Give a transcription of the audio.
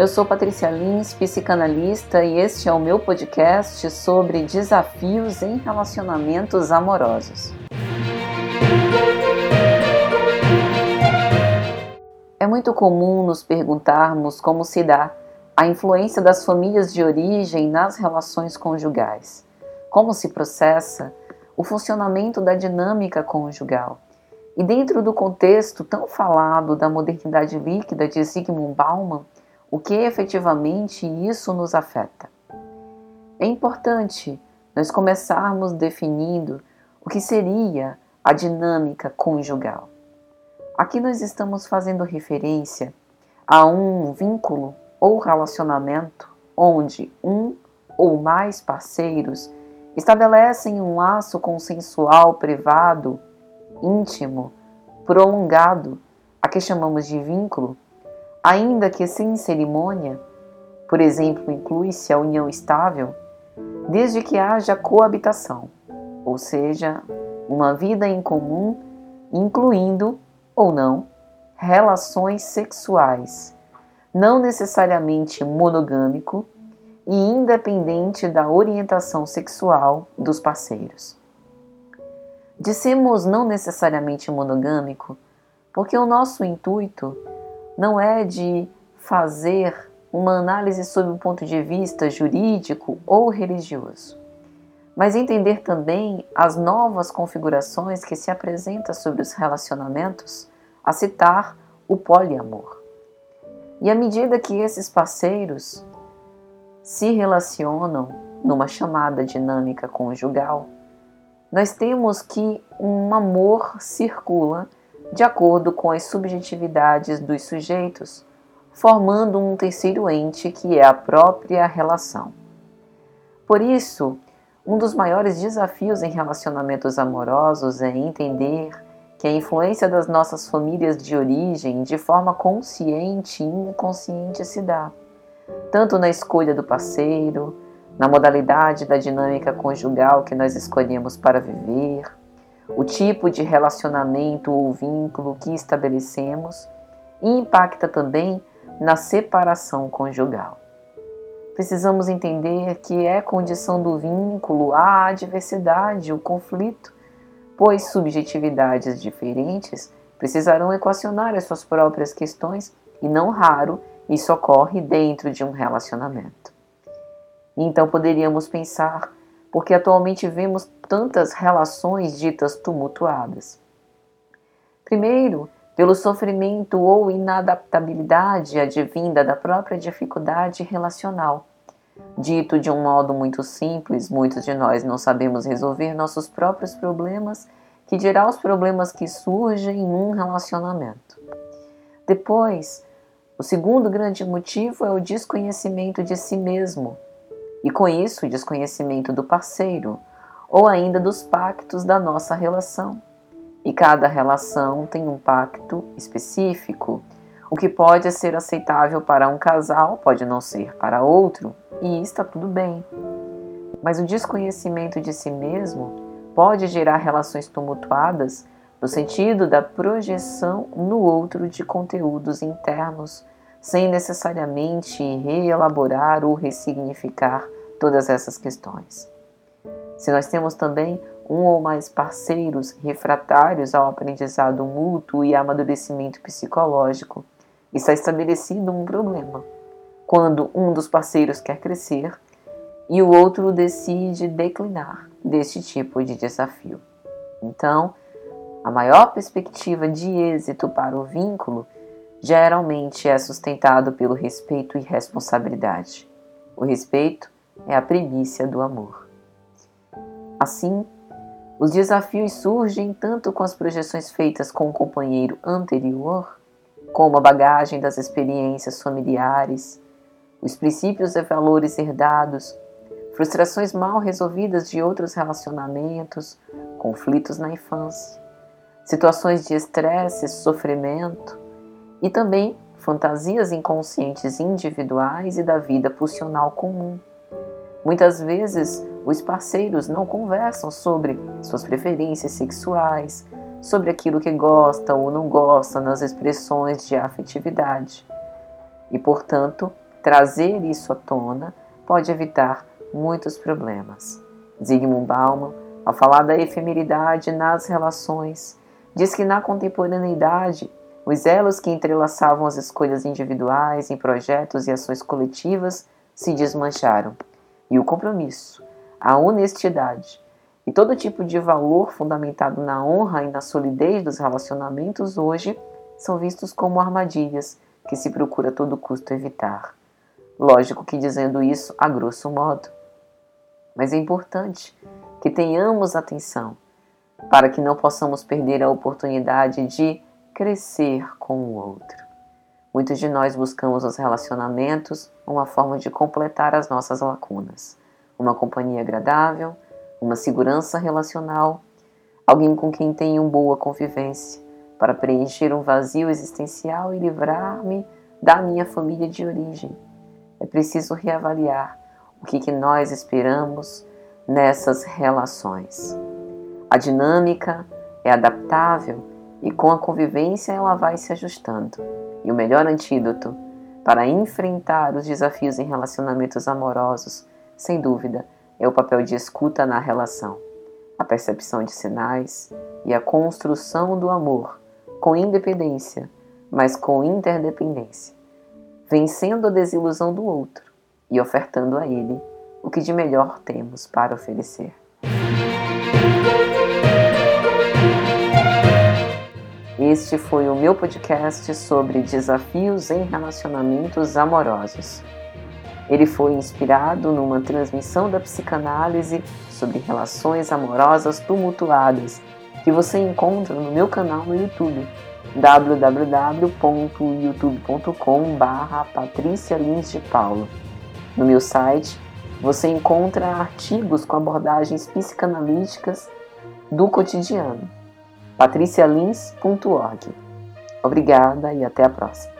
Eu sou Patrícia Lins, psicanalista, e este é o meu podcast sobre desafios em relacionamentos amorosos. É muito comum nos perguntarmos como se dá a influência das famílias de origem nas relações conjugais, como se processa o funcionamento da dinâmica conjugal. E dentro do contexto tão falado da modernidade líquida de Zygmunt Bauman, o que efetivamente isso nos afeta. É importante nós começarmos definindo o que seria a dinâmica conjugal. Aqui nós estamos fazendo referência a um vínculo ou relacionamento onde um ou mais parceiros estabelecem um laço consensual privado, íntimo, prolongado, a que chamamos de vínculo, ainda que sem cerimônia, por exemplo, inclui-se a união estável, desde que haja coabitação, ou seja, uma vida em comum, incluindo ou não relações sexuais, não necessariamente monogâmico e independente da orientação sexual dos parceiros. Dissemos não necessariamente monogâmico porque o nosso intuito não é de fazer uma análise sob um ponto de vista jurídico ou religioso, mas entender também as novas configurações que se apresentam sobre os relacionamentos, a citar o poliamor. E à medida que esses parceiros se relacionam numa chamada dinâmica conjugal, nós temos que um amor circula de acordo com as subjetividades dos sujeitos, formando um terceiro ente que é a própria relação. Por isso, um dos maiores desafios em relacionamentos amorosos é entender que a influência das nossas famílias de origem, de forma consciente e inconsciente, se dá, tanto na escolha do parceiro, na modalidade da dinâmica conjugal que nós escolhemos para viver, o tipo de relacionamento ou vínculo que estabelecemos e impacta também na separação conjugal. Precisamos entender que é condição do vínculo a adversidade, o conflito, pois subjetividades diferentes precisarão equacionar as suas próprias questões e não raro isso ocorre dentro de um relacionamento. Então poderíamos pensar porque atualmente vemos tantas relações ditas tumultuadas. Primeiro, pelo sofrimento ou inadaptabilidade advinda da própria dificuldade relacional. Dito de um modo muito simples, muitos de nós não sabemos resolver nossos próprios problemas, que dirá os problemas que surgem em um relacionamento. Depois, o segundo grande motivo é o desconhecimento de si mesmo, e com isso o desconhecimento do parceiro ou ainda dos pactos da nossa relação. E cada relação tem um pacto específico. O que pode ser aceitável para um casal pode não ser para outro, e está tudo bem. Mas o desconhecimento de si mesmo pode gerar relações tumultuadas no sentido da projeção no outro de conteúdos internos sem necessariamente reelaborar ou ressignificar todas essas questões. Se nós temos também um ou mais parceiros refratários ao aprendizado mútuo e amadurecimento psicológico, está estabelecido um problema. Quando um dos parceiros quer crescer e o outro decide declinar deste tipo de desafio. Então, a maior perspectiva de êxito para o vínculo geralmente é sustentado pelo respeito e responsabilidade. O respeito é a primícia do amor. Assim, os desafios surgem tanto com as projeções feitas com o companheiro anterior, como a bagagem das experiências familiares, os princípios e valores herdados, frustrações mal resolvidas de outros relacionamentos, conflitos na infância, situações de estresse sofrimento, e também fantasias inconscientes individuais e da vida pulsional comum. Muitas vezes, os parceiros não conversam sobre suas preferências sexuais, sobre aquilo que gosta ou não gosta nas expressões de afetividade. E, portanto, trazer isso à tona pode evitar muitos problemas. Zygmunt Bauman, ao falar da efemeridade nas relações, diz que na contemporaneidade os elos que entrelaçavam as escolhas individuais em projetos e ações coletivas se desmancharam, e o compromisso, a honestidade e todo tipo de valor fundamentado na honra e na solidez dos relacionamentos hoje são vistos como armadilhas que se procura a todo custo evitar. Lógico que dizendo isso a grosso modo. Mas é importante que tenhamos atenção para que não possamos perder a oportunidade de crescer com o outro. Muitos de nós buscamos os relacionamentos uma forma de completar as nossas lacunas. Uma companhia agradável, uma segurança relacional, alguém com quem tenho boa convivência, para preencher um vazio existencial e livrar-me da minha família de origem. É preciso reavaliar o que, que nós esperamos nessas relações. A dinâmica é adaptável e com a convivência ela vai se ajustando. E o melhor antídoto para enfrentar os desafios em relacionamentos amorosos, sem dúvida, é o papel de escuta na relação, a percepção de sinais e a construção do amor com independência, mas com interdependência, vencendo a desilusão do outro e ofertando a ele o que de melhor temos para oferecer. Este foi o meu podcast sobre desafios em relacionamentos amorosos. Ele foi inspirado numa transmissão da psicanálise sobre relações amorosas tumultuadas que você encontra no meu canal no YouTube www.youtube.com/barra Patrícia Lins de Paulo. No meu site você encontra artigos com abordagens psicanalíticas do cotidiano patricialins.org. Obrigada e até a próxima.